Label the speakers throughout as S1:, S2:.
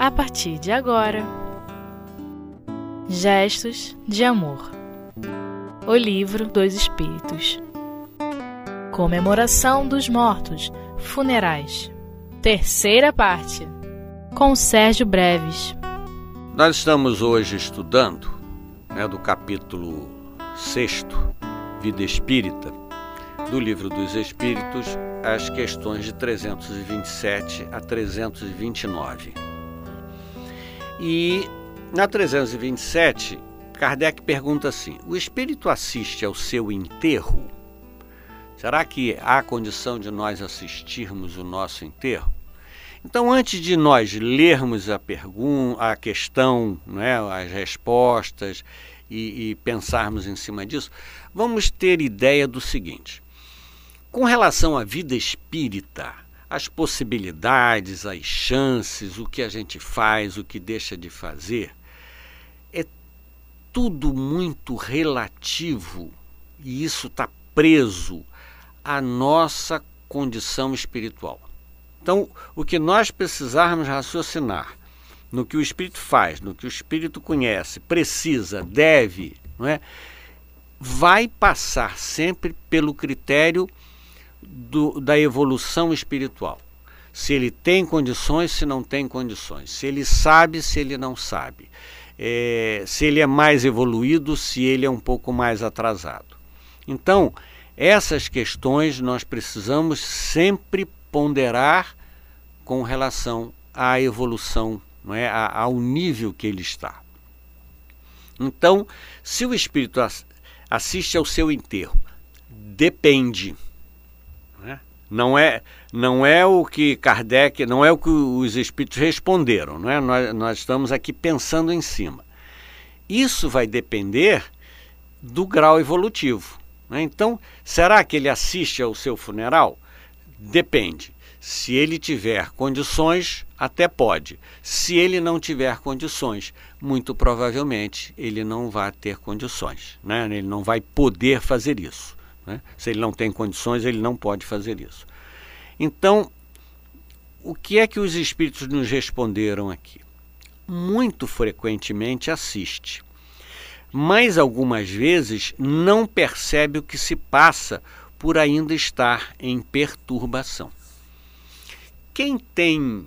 S1: a partir de agora. Gestos de Amor. O Livro dos Espíritos. Comemoração dos Mortos. Funerais. Terceira parte. Com Sérgio Breves.
S2: Nós estamos hoje estudando né, do capítulo 6 Vida Espírita do Livro dos Espíritos as questões de 327 a 329. E na 327, Kardec pergunta assim: o espírito assiste ao seu enterro? Será que há condição de nós assistirmos o nosso enterro? Então, antes de nós lermos a pergunta, a questão, né, as respostas e, e pensarmos em cima disso, vamos ter ideia do seguinte: com relação à vida espírita, as possibilidades, as chances, o que a gente faz, o que deixa de fazer, é tudo muito relativo e isso está preso à nossa condição espiritual. Então, o que nós precisarmos raciocinar no que o espírito faz, no que o espírito conhece, precisa, deve, não é? vai passar sempre pelo critério do, da evolução espiritual. Se ele tem condições, se não tem condições. Se ele sabe, se ele não sabe. É, se ele é mais evoluído, se ele é um pouco mais atrasado. Então, essas questões nós precisamos sempre ponderar com relação à evolução, não é? ao nível que ele está. Então, se o espírito assiste ao seu enterro, depende não é, não é o que Kardec, não é o que os espíritos responderam, não é? Nós, nós estamos aqui pensando em cima. Isso vai depender do grau evolutivo. Né? Então, será que ele assiste ao seu funeral? Depende. Se ele tiver condições, até pode. Se ele não tiver condições, muito provavelmente ele não vai ter condições. Né? Ele não vai poder fazer isso. Né? Se ele não tem condições, ele não pode fazer isso. Então, o que é que os espíritos nos responderam aqui? Muito frequentemente assiste, mas algumas vezes não percebe o que se passa por ainda estar em perturbação. Quem tem,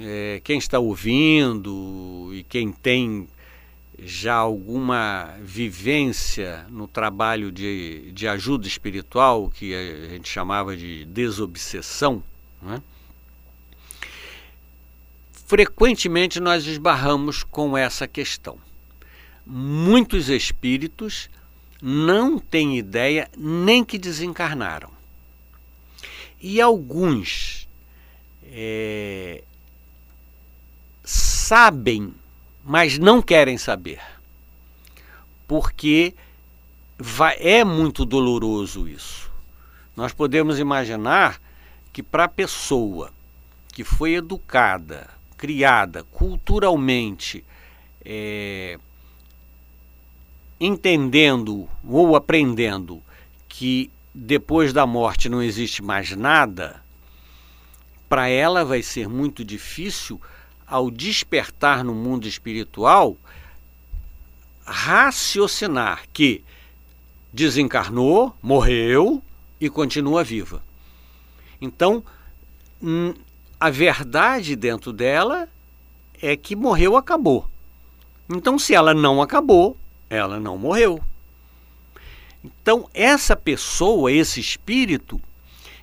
S2: é, quem está ouvindo e quem tem já alguma vivência no trabalho de, de ajuda espiritual, que a gente chamava de desobsessão, né? frequentemente nós esbarramos com essa questão. Muitos espíritos não têm ideia nem que desencarnaram. E alguns é, sabem mas não querem saber. Porque vai, é muito doloroso isso. Nós podemos imaginar que para a pessoa que foi educada, criada culturalmente, é, entendendo ou aprendendo que depois da morte não existe mais nada, para ela vai ser muito difícil ao despertar no mundo espiritual, raciocinar que desencarnou, morreu e continua viva. Então, hum, a verdade dentro dela é que morreu, acabou. Então, se ela não acabou, ela não morreu. Então, essa pessoa, esse espírito,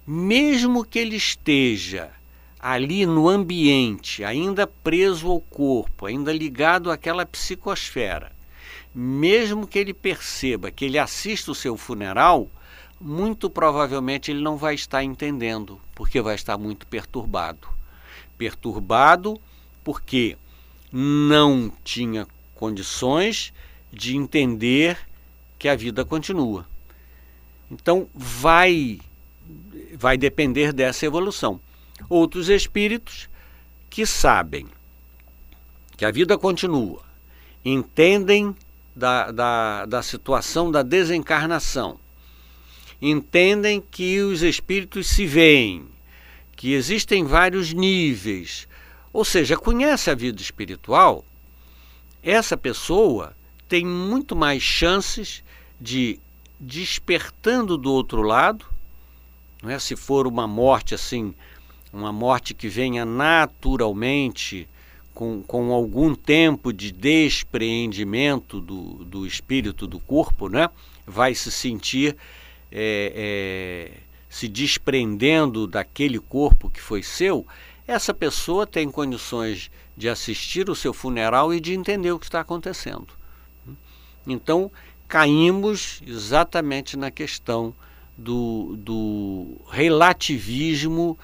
S2: mesmo que ele esteja ali no ambiente, ainda preso ao corpo, ainda ligado àquela psicosfera, mesmo que ele perceba que ele assista o seu funeral, muito provavelmente ele não vai estar entendendo, porque vai estar muito perturbado. Perturbado porque não tinha condições de entender que a vida continua. Então vai vai depender dessa evolução outros espíritos que sabem que a vida continua, entendem da, da, da situação da desencarnação, entendem que os espíritos se veem, que existem vários níveis, ou seja, conhece a vida espiritual, essa pessoa tem muito mais chances de despertando do outro lado, não é? se for uma morte assim, uma morte que venha naturalmente, com, com algum tempo de despreendimento do, do espírito do corpo, né? vai se sentir é, é, se desprendendo daquele corpo que foi seu, essa pessoa tem condições de assistir o seu funeral e de entender o que está acontecendo. Então, caímos exatamente na questão do, do relativismo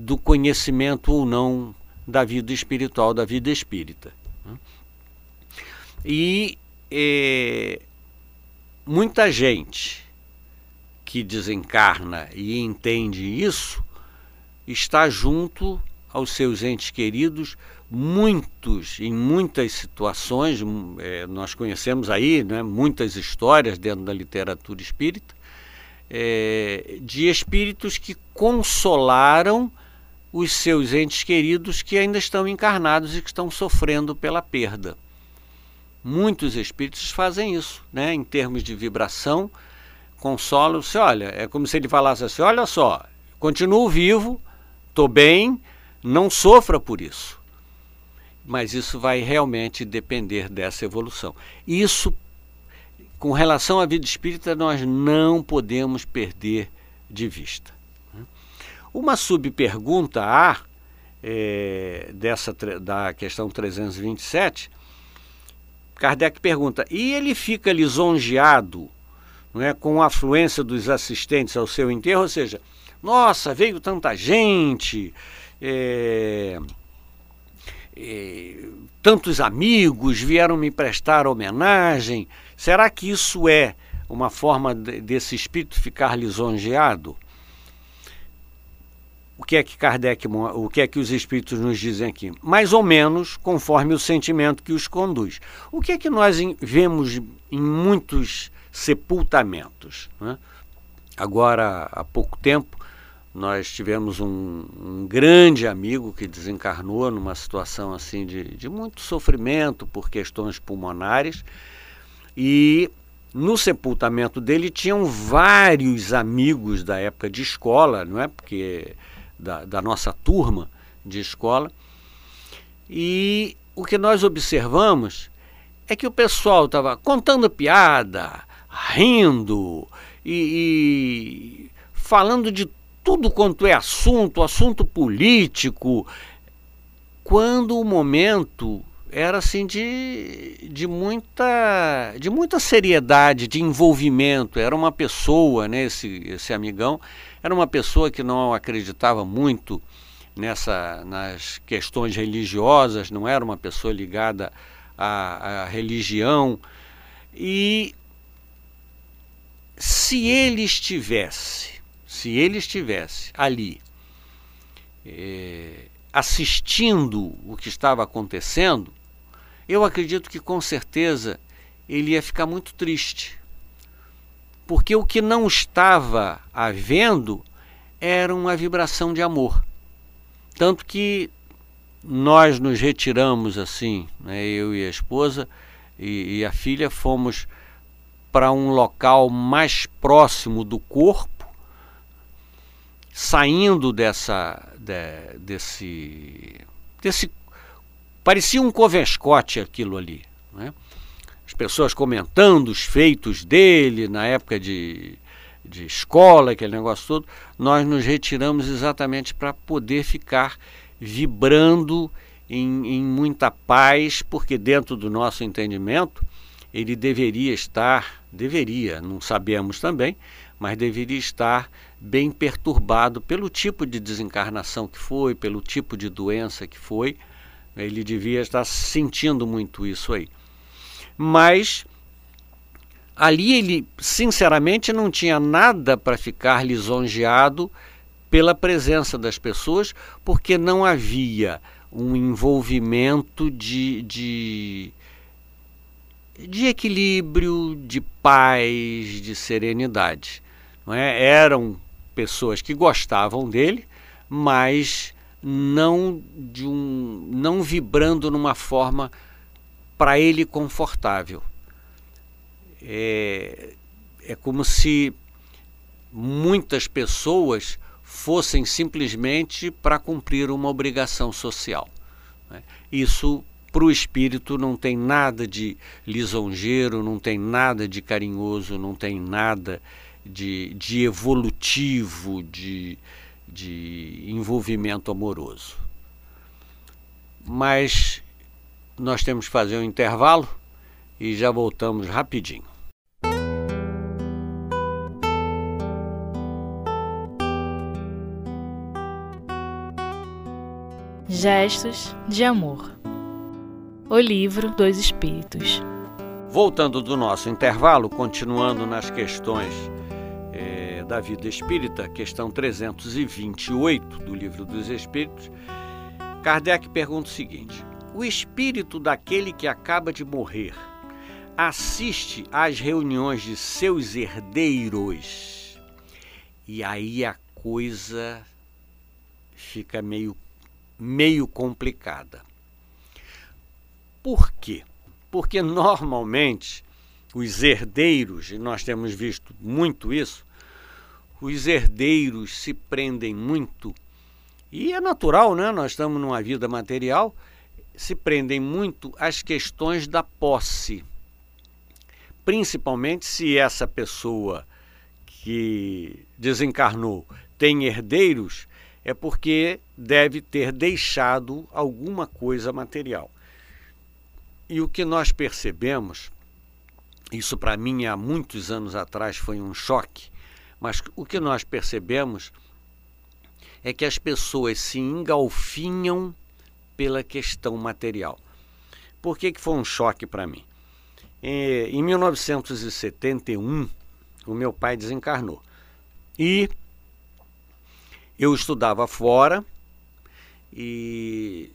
S2: do conhecimento ou não da vida espiritual, da vida espírita. E é, muita gente que desencarna e entende isso está junto aos seus entes queridos, muitos, em muitas situações, é, nós conhecemos aí né, muitas histórias dentro da literatura espírita, é, de espíritos que consolaram os seus entes queridos que ainda estão encarnados e que estão sofrendo pela perda. Muitos espíritos fazem isso, né, em termos de vibração, consolam-se, olha, é como se ele falasse assim, olha só, continuo vivo, estou bem, não sofra por isso. Mas isso vai realmente depender dessa evolução. Isso, com relação à vida espírita, nós não podemos perder de vista. Uma subpergunta A é, dessa, da questão 327, Kardec pergunta: e ele fica lisonjeado não é, com a afluência dos assistentes ao seu enterro? Ou seja, nossa, veio tanta gente, é, é, tantos amigos vieram me prestar homenagem. Será que isso é uma forma de, desse espírito ficar lisonjeado? O que é que Kardec, o que é que os espíritos nos dizem aqui? Mais ou menos conforme o sentimento que os conduz. O que é que nós vemos em muitos sepultamentos? Né? Agora, há pouco tempo, nós tivemos um, um, grande amigo que desencarnou numa situação assim de, de muito sofrimento por questões pulmonares e no sepultamento dele tinham vários amigos da época de escola, não é? Porque da, da nossa turma de escola. E o que nós observamos é que o pessoal estava contando piada, rindo e, e falando de tudo quanto é assunto, assunto político, quando o momento era assim de, de muita de muita seriedade, de envolvimento. Era uma pessoa, né, esse, esse amigão, era uma pessoa que não acreditava muito nessa nas questões religiosas, não era uma pessoa ligada à, à religião. E se ele estivesse se ele estivesse ali é, assistindo o que estava acontecendo, eu acredito que com certeza ele ia ficar muito triste. Porque o que não estava havendo era uma vibração de amor. Tanto que nós nos retiramos assim, né, eu e a esposa e, e a filha fomos para um local mais próximo do corpo saindo dessa de, desse desse parecia um covescote aquilo ali, né? As pessoas comentando os feitos dele na época de, de escola, aquele negócio todo, nós nos retiramos exatamente para poder ficar vibrando em, em muita paz, porque dentro do nosso entendimento ele deveria estar, deveria, não sabemos também, mas deveria estar bem perturbado pelo tipo de desencarnação que foi, pelo tipo de doença que foi. Ele devia estar sentindo muito isso aí. Mas ali ele, sinceramente, não tinha nada para ficar lisonjeado pela presença das pessoas, porque não havia um envolvimento de, de, de equilíbrio, de paz, de serenidade. Não é? Eram pessoas que gostavam dele, mas não de um não vibrando numa forma para ele confortável. É, é como se muitas pessoas fossem simplesmente para cumprir uma obrigação social. Né? Isso para o espírito não tem nada de lisonjeiro, não tem nada de carinhoso, não tem nada de, de evolutivo, de, de envolvimento amoroso. Mas nós temos que fazer um intervalo e já voltamos rapidinho.
S1: Gestos de Amor O Livro dos Espíritos
S2: Voltando do nosso intervalo, continuando nas questões da vida espírita, questão 328 do Livro dos Espíritos, Kardec pergunta o seguinte: O espírito daquele que acaba de morrer assiste às reuniões de seus herdeiros? E aí a coisa fica meio meio complicada. Por quê? Porque normalmente os herdeiros, e nós temos visto muito isso, os herdeiros se prendem muito, e é natural, né? Nós estamos numa vida material, se prendem muito às questões da posse. Principalmente se essa pessoa que desencarnou tem herdeiros, é porque deve ter deixado alguma coisa material. E o que nós percebemos, isso para mim há muitos anos atrás foi um choque, mas o que nós percebemos é que as pessoas se engalfinham pela questão material. Por que, que foi um choque para mim? Em 1971, o meu pai desencarnou. E eu estudava fora e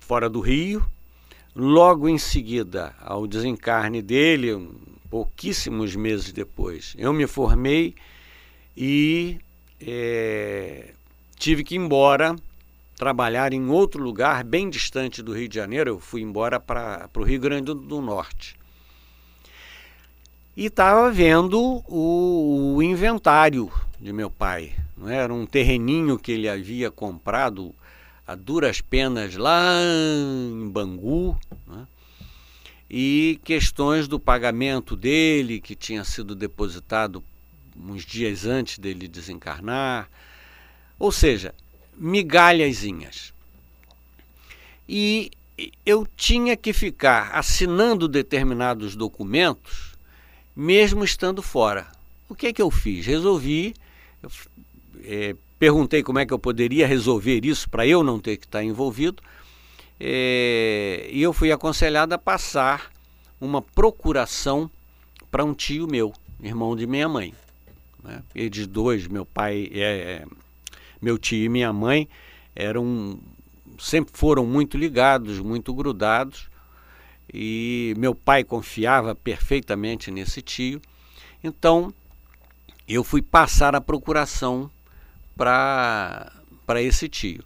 S2: fora do Rio. Logo em seguida, ao desencarne dele, pouquíssimos meses depois, eu me formei e é, tive que ir embora trabalhar em outro lugar bem distante do Rio de Janeiro. Eu fui embora para o Rio Grande do Norte. E estava vendo o, o inventário de meu pai. Não é? era um terreninho que ele havia comprado a duras penas lá em Bangu, né? e questões do pagamento dele, que tinha sido depositado uns dias antes dele desencarnar, ou seja, migalhazinhas. E eu tinha que ficar assinando determinados documentos, mesmo estando fora. O que é que eu fiz? Resolvi é, perguntei como é que eu poderia resolver isso para eu não ter que estar envolvido. É, e eu fui aconselhado a passar uma procuração para um tio meu, irmão de minha mãe. Né? Eles dois, meu pai, é, é, meu tio e minha mãe, eram sempre foram muito ligados, muito grudados. E meu pai confiava perfeitamente nesse tio. Então, eu fui passar a procuração para esse tio.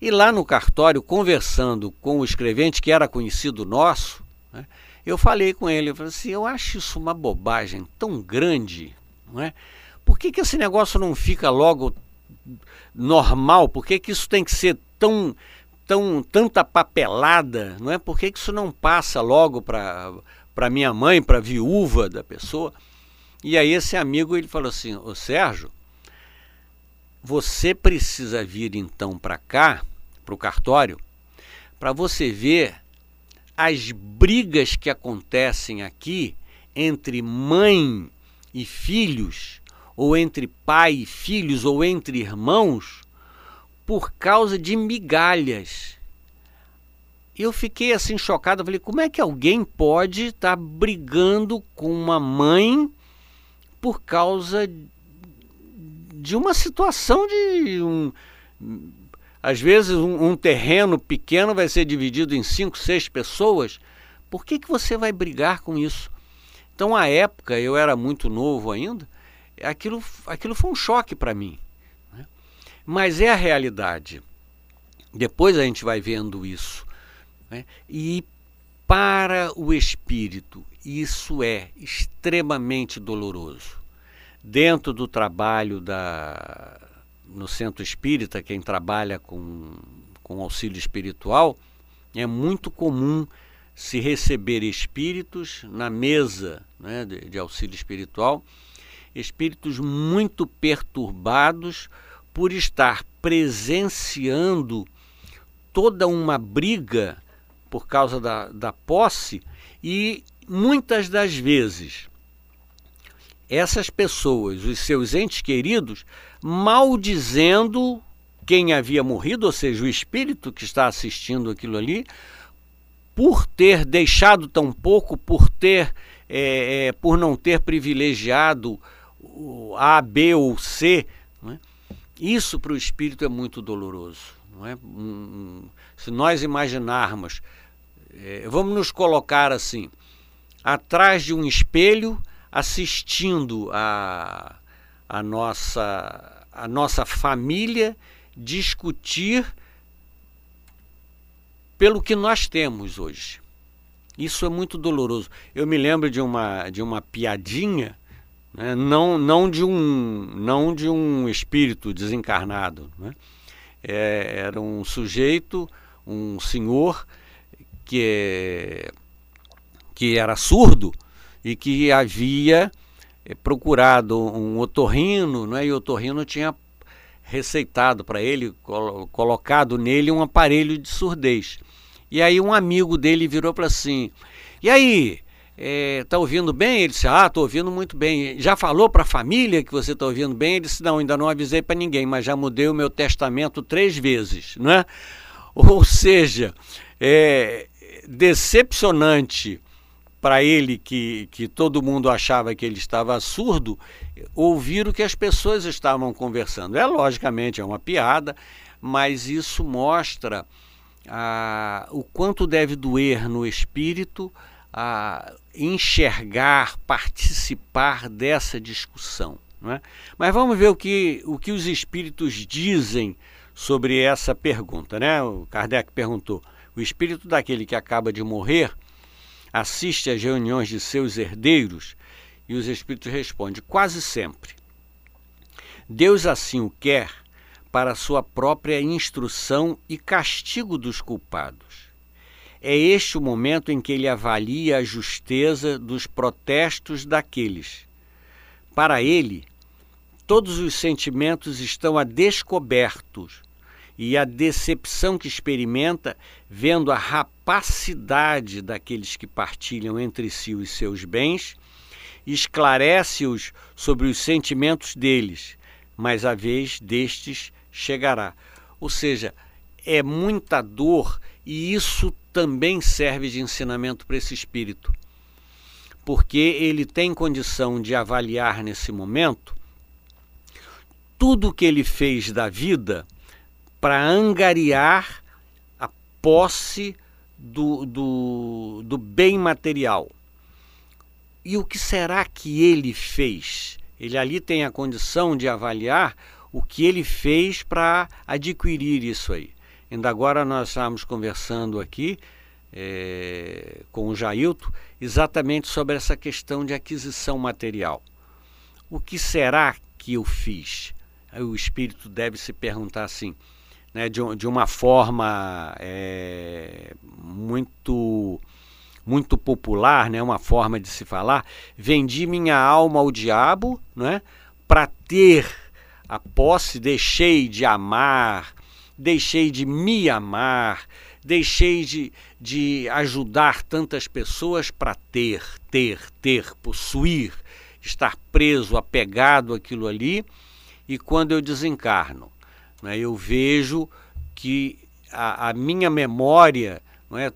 S2: E lá no cartório, conversando com o escrevente, que era conhecido nosso, né, eu falei com ele, eu falei assim, eu acho isso uma bobagem tão grande, não é? Por que, que esse negócio não fica logo normal? Por que, que isso tem que ser tão, tão tanta papelada, não é? Por que, que isso não passa logo para minha mãe, para a viúva da pessoa? E aí esse amigo ele falou assim, ô Sérgio, você precisa vir então para cá, para o cartório, para você ver as brigas que acontecem aqui entre mãe e filhos, ou entre pai e filhos, ou entre irmãos, por causa de migalhas. Eu fiquei assim chocado, falei, como é que alguém pode estar tá brigando com uma mãe por causa de uma situação de um, às vezes um, um, terreno pequeno vai ser dividido em cinco, seis pessoas. Por que, que você vai brigar com isso? Então, à época, eu era muito novo ainda, aquilo, aquilo foi um choque para mim. Né? Mas é a realidade. Depois a gente vai vendo isso. Né? E para o espírito, isso é extremamente doloroso. Dentro do trabalho da, no centro espírita, quem trabalha com, com auxílio espiritual, é muito comum se receber espíritos na mesa né, de, de auxílio espiritual, espíritos muito perturbados por estar presenciando toda uma briga por causa da, da posse e muitas das vezes essas pessoas, os seus entes queridos, maldizendo quem havia morrido, ou seja, o espírito que está assistindo aquilo ali, por ter deixado tão pouco, por ter, é, é, por não ter privilegiado A, B ou C, é? isso para o espírito é muito doloroso. É? se nós imaginarmos, é, vamos nos colocar assim, atrás de um espelho, assistindo a, a, nossa, a nossa família discutir pelo que nós temos hoje. Isso é muito doloroso. Eu me lembro de uma, de uma piadinha, né? não, não, de um, não de um espírito desencarnado. Né? É, era um sujeito, um senhor que, é, que era surdo e que havia é, procurado um otorrino, né? e o otorrino tinha receitado para ele, colocado nele um aparelho de surdez. E aí um amigo dele virou para assim: E aí, é, tá ouvindo bem? Ele disse: Ah, tô ouvindo muito bem. Já falou para a família que você está ouvindo bem? Ele disse: Não, ainda não avisei para ninguém, mas já mudei o meu testamento três vezes, não é? Ou seja, é decepcionante para ele que, que todo mundo achava que ele estava surdo, ouvir o que as pessoas estavam conversando. É logicamente é uma piada, mas isso mostra ah, o quanto deve doer no espírito a enxergar, participar dessa discussão. É? Mas vamos ver o que, o que os espíritos dizem sobre essa pergunta. Né? O Kardec perguntou: o espírito daquele que acaba de morrer assiste às reuniões de seus herdeiros? E os espíritos respondem: quase sempre. Deus assim o quer para sua própria instrução e castigo dos culpados. É este o momento em que ele avalia a justeza dos protestos daqueles. Para ele, todos os sentimentos estão a descobertos e a decepção que experimenta vendo a rapacidade daqueles que partilham entre si os seus bens esclarece-os sobre os sentimentos deles, mas a vez destes chegará. Ou seja, é muita dor e isso também serve de ensinamento para esse espírito. Porque ele tem condição de avaliar nesse momento tudo o que ele fez da vida para angariar a posse do, do, do bem material. E o que será que ele fez? Ele ali tem a condição de avaliar o que ele fez para adquirir isso aí. Ainda agora nós estávamos conversando aqui é, com o Jailton exatamente sobre essa questão de aquisição material. O que será que eu fiz? O espírito deve se perguntar assim, né, de, de uma forma é, muito muito popular, né, uma forma de se falar, vendi minha alma ao diabo, né, para ter a posse, deixei de amar, deixei de me amar, deixei de, de ajudar tantas pessoas para ter, ter, ter, possuir, estar preso, apegado àquilo ali. E quando eu desencarno, né, eu vejo que a, a minha memória, não é,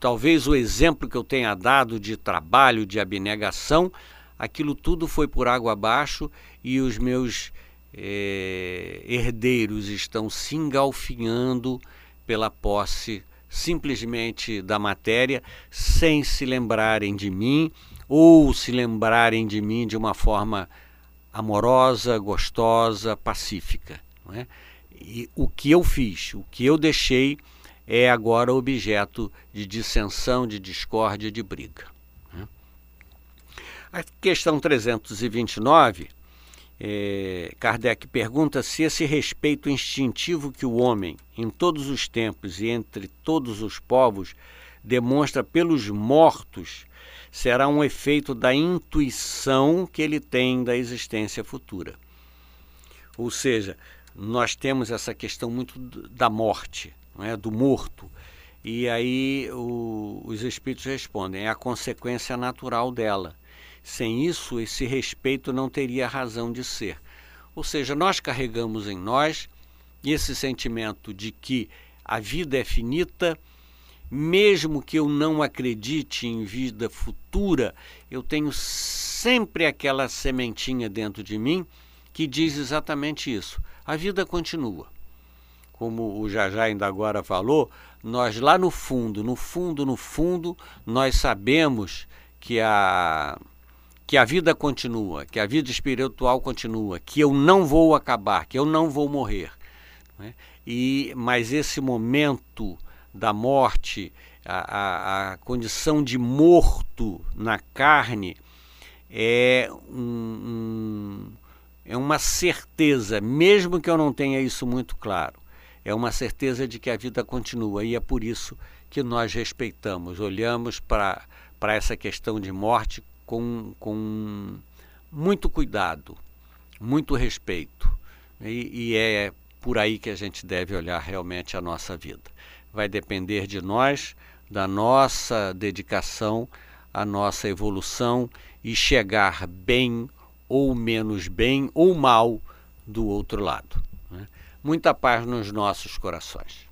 S2: talvez o exemplo que eu tenha dado de trabalho, de abnegação, aquilo tudo foi por água abaixo e os meus é, herdeiros estão se engalfinhando pela posse simplesmente da matéria, sem se lembrarem de mim ou se lembrarem de mim de uma forma amorosa, gostosa, pacífica. Não é? e o que eu fiz, o que eu deixei é agora objeto de dissensão, de discórdia, de briga. Né? A questão 329, é, Kardec pergunta se esse respeito instintivo que o homem, em todos os tempos e entre todos os povos, demonstra pelos mortos, será um efeito da intuição que ele tem da existência futura. Ou seja, nós temos essa questão muito da morte, é? do morto. E aí o, os espíritos respondem: é a consequência natural dela. Sem isso, esse respeito não teria razão de ser. Ou seja, nós carregamos em nós esse sentimento de que a vida é finita, mesmo que eu não acredite em vida futura, eu tenho sempre aquela sementinha dentro de mim que diz exatamente isso. A vida continua como o Jajá ainda agora falou, nós lá no fundo, no fundo, no fundo, nós sabemos que a que a vida continua, que a vida espiritual continua, que eu não vou acabar, que eu não vou morrer. Né? E mas esse momento da morte, a, a, a, condição de morto na carne é um, um, é uma certeza, mesmo que eu não tenha isso muito claro é uma certeza de que a vida continua e é por isso que nós respeitamos, olhamos para essa questão de morte com, com muito cuidado, muito respeito. E, e é por aí que a gente deve olhar realmente a nossa vida. Vai depender de nós, da nossa dedicação, a nossa evolução e chegar bem ou menos bem ou mal do outro lado muita paz nos nossos corações.